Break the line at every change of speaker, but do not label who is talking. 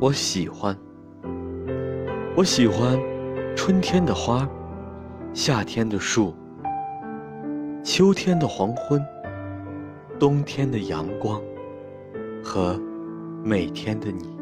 我喜欢。我喜欢春天的花夏天的树秋天的黄昏冬天的阳光和每天的你。